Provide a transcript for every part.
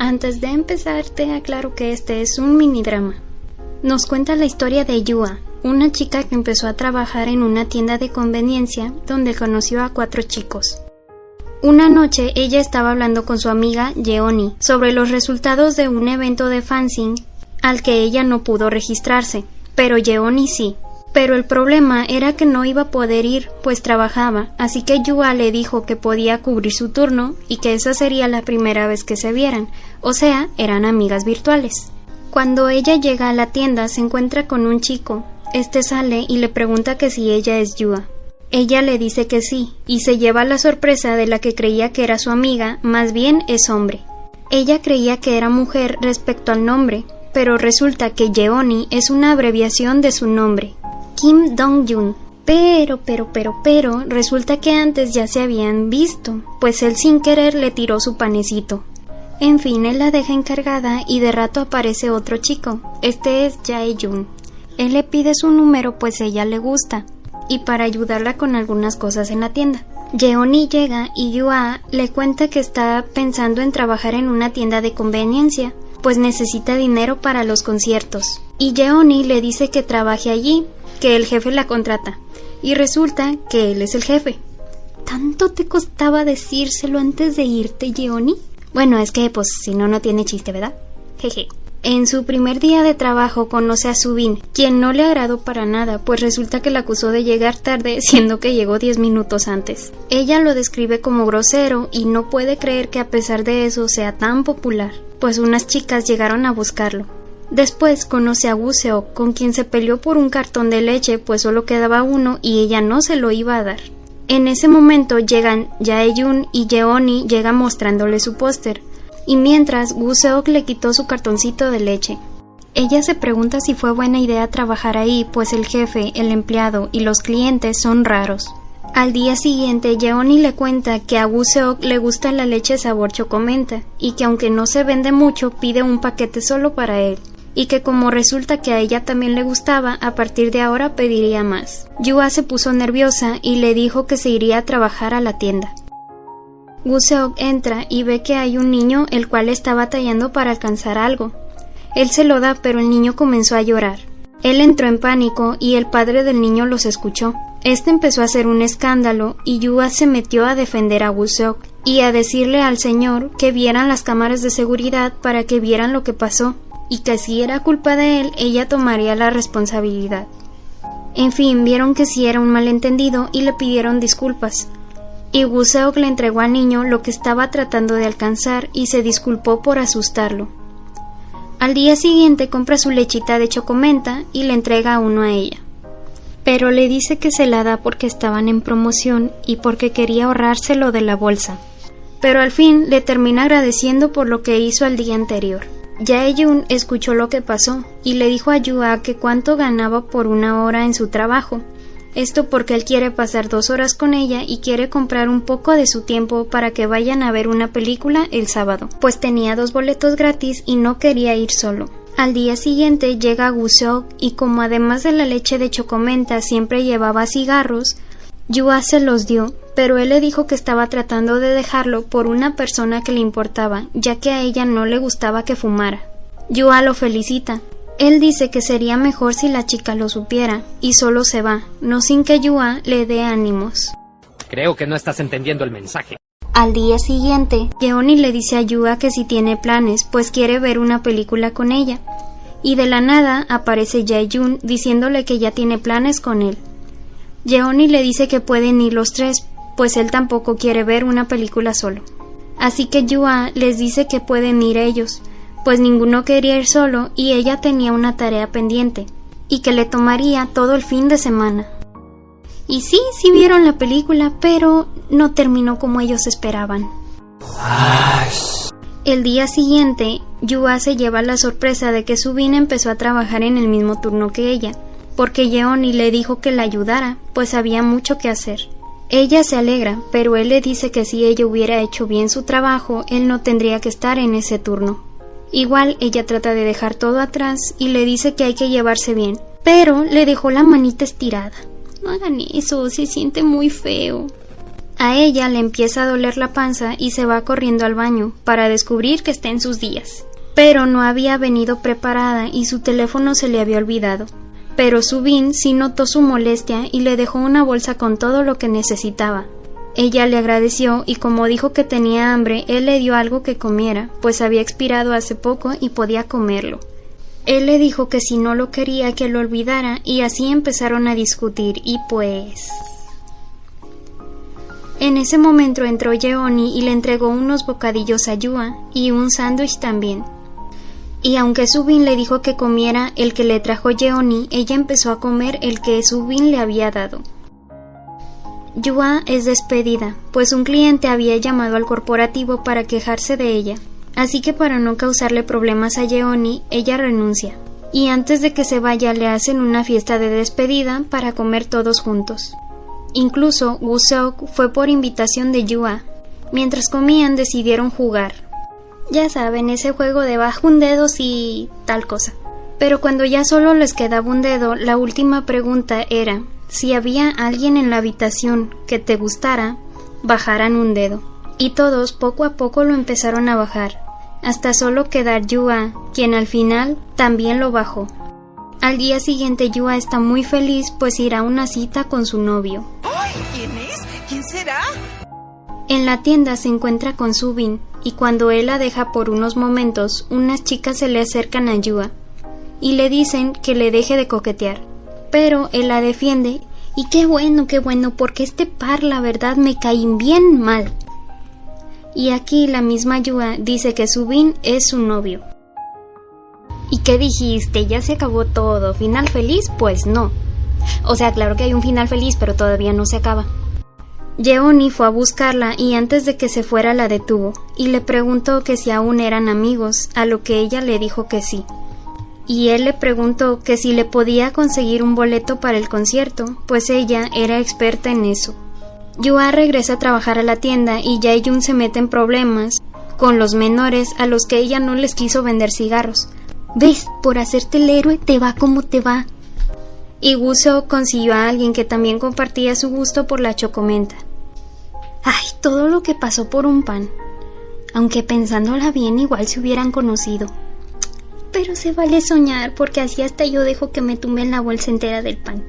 Antes de empezar, te aclaro que este es un mini drama. Nos cuenta la historia de Yua, una chica que empezó a trabajar en una tienda de conveniencia donde conoció a cuatro chicos. Una noche ella estaba hablando con su amiga Yeoni sobre los resultados de un evento de fanzine al que ella no pudo registrarse, pero Yeoni sí. Pero el problema era que no iba a poder ir, pues trabajaba, así que Yua le dijo que podía cubrir su turno y que esa sería la primera vez que se vieran, o sea, eran amigas virtuales. Cuando ella llega a la tienda se encuentra con un chico. Este sale y le pregunta que si ella es Yua. Ella le dice que sí, y se lleva la sorpresa de la que creía que era su amiga, más bien es hombre. Ella creía que era mujer respecto al nombre, pero resulta que Yeoni es una abreviación de su nombre, Kim Dong-jun. Pero, pero, pero, pero, resulta que antes ya se habían visto, pues él sin querer le tiró su panecito. En fin, él la deja encargada y de rato aparece otro chico. Este es Jae-jun. Él le pide su número pues ella le gusta y para ayudarla con algunas cosas en la tienda. Yeoni llega y Yua le cuenta que está pensando en trabajar en una tienda de conveniencia, pues necesita dinero para los conciertos. Y Yeoni le dice que trabaje allí, que el jefe la contrata, y resulta que él es el jefe. ¿Tanto te costaba decírselo antes de irte, Yeoni? Bueno, es que pues si no, no tiene chiste, ¿verdad? Jeje. En su primer día de trabajo conoce a Subin, quien no le agradó para nada, pues resulta que la acusó de llegar tarde, siendo que llegó diez minutos antes. Ella lo describe como grosero y no puede creer que a pesar de eso sea tan popular, pues unas chicas llegaron a buscarlo. Después conoce a Guseo, con quien se peleó por un cartón de leche, pues solo quedaba uno y ella no se lo iba a dar. En ese momento llegan Jaeyun y Yeoni llega mostrándole su póster, y mientras Guseok le quitó su cartoncito de leche. Ella se pregunta si fue buena idea trabajar ahí, pues el jefe, el empleado y los clientes son raros. Al día siguiente, Yeoni le cuenta que a Guseok le gusta la leche sabor chocomenta y que aunque no se vende mucho, pide un paquete solo para él y que como resulta que a ella también le gustaba, a partir de ahora pediría más. Yua se puso nerviosa y le dijo que se iría a trabajar a la tienda. Guseok entra y ve que hay un niño el cual está batallando para alcanzar algo. Él se lo da, pero el niño comenzó a llorar. Él entró en pánico y el padre del niño los escuchó. Este empezó a hacer un escándalo y Yua se metió a defender a Guseok y a decirle al señor que vieran las cámaras de seguridad para que vieran lo que pasó y que si era culpa de él, ella tomaría la responsabilidad. En fin, vieron que sí era un malentendido y le pidieron disculpas. Y Guseok le entregó al niño lo que estaba tratando de alcanzar y se disculpó por asustarlo. Al día siguiente compra su lechita de chocomenta y le entrega uno a ella. Pero le dice que se la da porque estaban en promoción y porque quería ahorrárselo de la bolsa. Pero al fin le termina agradeciendo por lo que hizo al día anterior. Jaeyun escuchó lo que pasó y le dijo a Yua que cuánto ganaba por una hora en su trabajo. Esto porque él quiere pasar dos horas con ella y quiere comprar un poco de su tiempo para que vayan a ver una película el sábado, pues tenía dos boletos gratis y no quería ir solo. Al día siguiente llega Guseok y como además de la leche de chocomenta siempre llevaba cigarros, Yua se los dio, pero él le dijo que estaba tratando de dejarlo por una persona que le importaba, ya que a ella no le gustaba que fumara. Yua lo felicita. Él dice que sería mejor si la chica lo supiera, y solo se va, no sin que Yua le dé ánimos. Creo que no estás entendiendo el mensaje. Al día siguiente, Yeoni le dice a Yua que si tiene planes, pues quiere ver una película con ella. Y de la nada aparece Jae-jun diciéndole que ya tiene planes con él. Yeoni le dice que pueden ir los tres, pues él tampoco quiere ver una película solo. Así que Yua les dice que pueden ir ellos, pues ninguno quería ir solo y ella tenía una tarea pendiente, y que le tomaría todo el fin de semana. Y sí, sí vieron la película, pero no terminó como ellos esperaban. El día siguiente, Yua se lleva la sorpresa de que Subin empezó a trabajar en el mismo turno que ella, porque Yeoni le dijo que la ayudara, pues había mucho que hacer. Ella se alegra, pero él le dice que si ella hubiera hecho bien su trabajo, él no tendría que estar en ese turno. Igual ella trata de dejar todo atrás y le dice que hay que llevarse bien, pero le dejó la manita estirada. No hagan eso, se siente muy feo. A ella le empieza a doler la panza y se va corriendo al baño para descubrir que está en sus días. Pero no había venido preparada y su teléfono se le había olvidado. Pero Subin sí notó su molestia y le dejó una bolsa con todo lo que necesitaba. Ella le agradeció y como dijo que tenía hambre, él le dio algo que comiera, pues había expirado hace poco y podía comerlo. Él le dijo que si no lo quería que lo olvidara y así empezaron a discutir y pues... En ese momento entró Yeoni y le entregó unos bocadillos a Yua y un sándwich también. Y aunque Subin le dijo que comiera el que le trajo Yeoni, ella empezó a comer el que Subin le había dado. Yua es despedida, pues un cliente había llamado al corporativo para quejarse de ella. Así que para no causarle problemas a Yeoni, ella renuncia. Y antes de que se vaya le hacen una fiesta de despedida para comer todos juntos. Incluso Wusok fue por invitación de Yua. Mientras comían decidieron jugar. Ya saben, ese juego de bajo un dedo y tal cosa. Pero cuando ya solo les quedaba un dedo, la última pregunta era si había alguien en la habitación que te gustara, bajaran un dedo. Y todos poco a poco lo empezaron a bajar, hasta solo quedar Yua, quien al final también lo bajó. Al día siguiente Yua está muy feliz pues irá a una cita con su novio. ¡Ay! ¿Quién es? ¿Quién será? En la tienda se encuentra con Subin y cuando él la deja por unos momentos, unas chicas se le acercan a Yua y le dicen que le deje de coquetear. Pero él la defiende y qué bueno, qué bueno, porque este par la verdad me cae bien mal. Y aquí la misma Yua dice que Subin es su novio. ¿Y qué dijiste? ¿Ya se acabó todo? ¿Final feliz? Pues no. O sea, claro que hay un final feliz, pero todavía no se acaba. Yeoni fue a buscarla y antes de que se fuera la detuvo y le preguntó que si aún eran amigos, a lo que ella le dijo que sí y él le preguntó que si le podía conseguir un boleto para el concierto, pues ella era experta en eso. Yua regresa a trabajar a la tienda y Jae-Jun se mete en problemas con los menores a los que ella no les quiso vender cigarros. ¿Ves? Por hacerte el héroe te va como te va. Y Guso consiguió a alguien que también compartía su gusto por la chocomenta. Ay, todo lo que pasó por un pan. Aunque pensándola bien igual se hubieran conocido. Pero se vale soñar porque así hasta yo dejo que me tumben la bolsa entera del pan.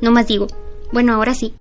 No más digo. Bueno, ahora sí.